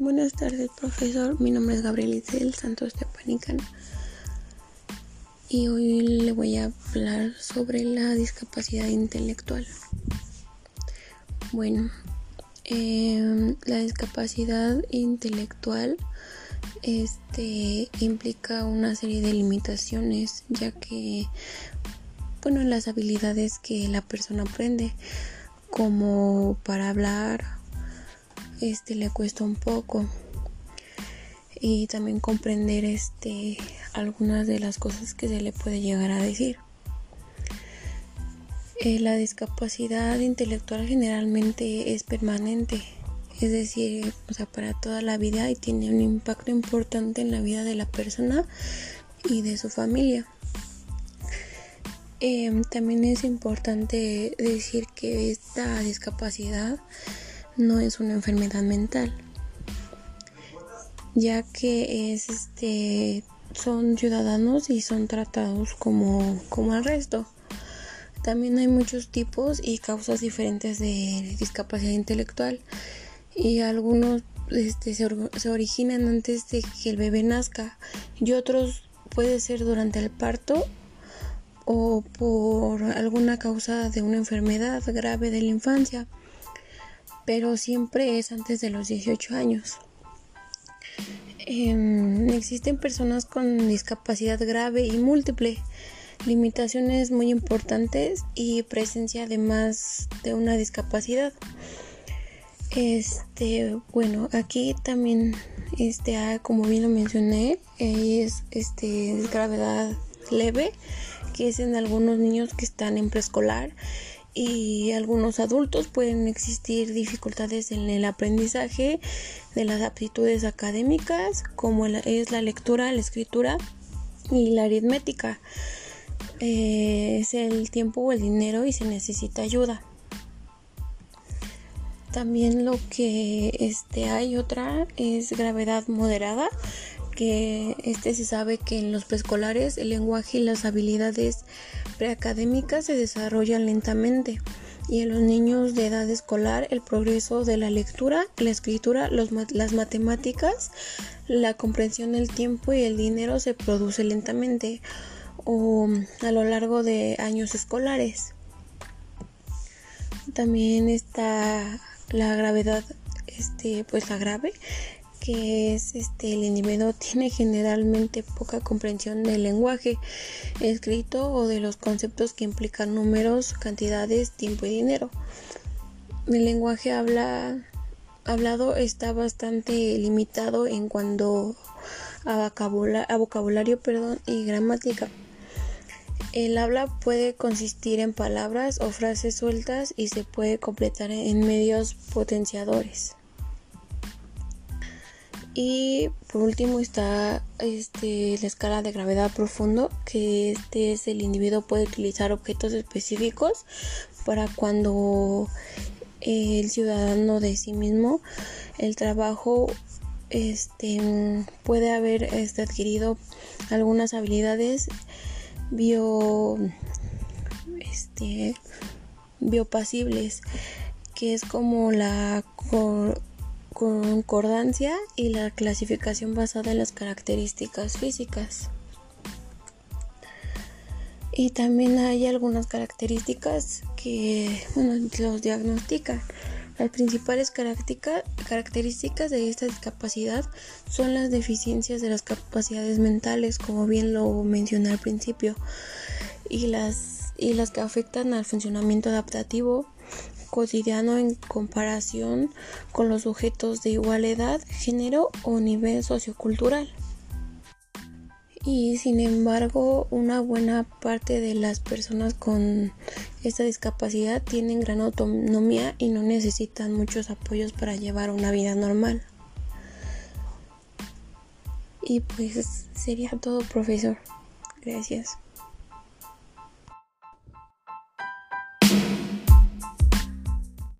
Buenas tardes, profesor. Mi nombre es Gabriel Isel Santos Tepanicana y hoy le voy a hablar sobre la discapacidad intelectual. Bueno, em, la discapacidad intelectual este, implica una serie de limitaciones, ya que, bueno, las habilidades que la persona aprende, como para hablar, este le cuesta un poco y también comprender este algunas de las cosas que se le puede llegar a decir. Eh, la discapacidad intelectual generalmente es permanente, es decir, o sea, para toda la vida y tiene un impacto importante en la vida de la persona y de su familia. Em, también es importante decir que esta discapacidad no es una enfermedad mental, ya que es este son ciudadanos y son tratados como, como el resto. También hay muchos tipos y causas diferentes de discapacidad intelectual y algunos este, se, se, originan antes de que el bebé nazca y otros puede ser durante el parto o por alguna causa de una enfermedad grave de la infancia pero siempre es antes de los 18 años. Em, existen personas con discapacidad grave y múltiple, limitaciones muy importantes y presencia además de una discapacidad. Este, bueno, aquí también, este, ah, como bien lo mencioné, es, este, es gravedad leve, que es en algunos niños que están en preescolar y algunos adultos pueden existir dificultades en el aprendizaje de las aptitudes académicas como es la lectura, la escritura y la aritmética. Eh, es el tiempo o el dinero y se necesita ayuda. También lo que este, hay otra es gravedad moderada, que este se sabe que en los preescolares el lenguaje y las habilidades preacadémicas se desarrollan lentamente y en los niños de edad escolar el progreso de la lectura, la escritura, las matemáticas, la comprensión del tiempo y el dinero se produce lentamente o a lo largo de años escolares. También está la gravedad, este, pues la grave, que es este el individuo tiene generalmente poca comprensión del lenguaje escrito o de los conceptos que implican números, cantidades, tiempo y dinero. El lenguaje habla, hablado está bastante limitado en cuanto a, a vocabulario perdón, y gramática. El habla puede consistir en palabras o frases sueltas y se puede completar en medios potenciadores. Y por último está este, la escala de gravedad profundo, que este es el individuo puede utilizar objetos específicos para cuando el ciudadano de sí mismo, el trabajo este, puede haber este, adquirido algunas habilidades bio, este, biopasibles, que es como la concordancia y la clasificación basada en las características físicas. Y también hay algunas características que bueno, los diagnostican. Las principales características de esta discapacidad son las deficiencias de las capacidades mentales, como bien lo mencioné al principio, y las, y las que afectan al funcionamiento adaptativo, cotidiano en comparación con los sujetos de igual edad, género o nivel sociocultural. Y sin embargo, una buena parte de las personas con esta discapacidad tienen gran autonomía y no necesitan muchos apoyos para llevar una vida normal. Y pues sería todo, profesor. Gracias.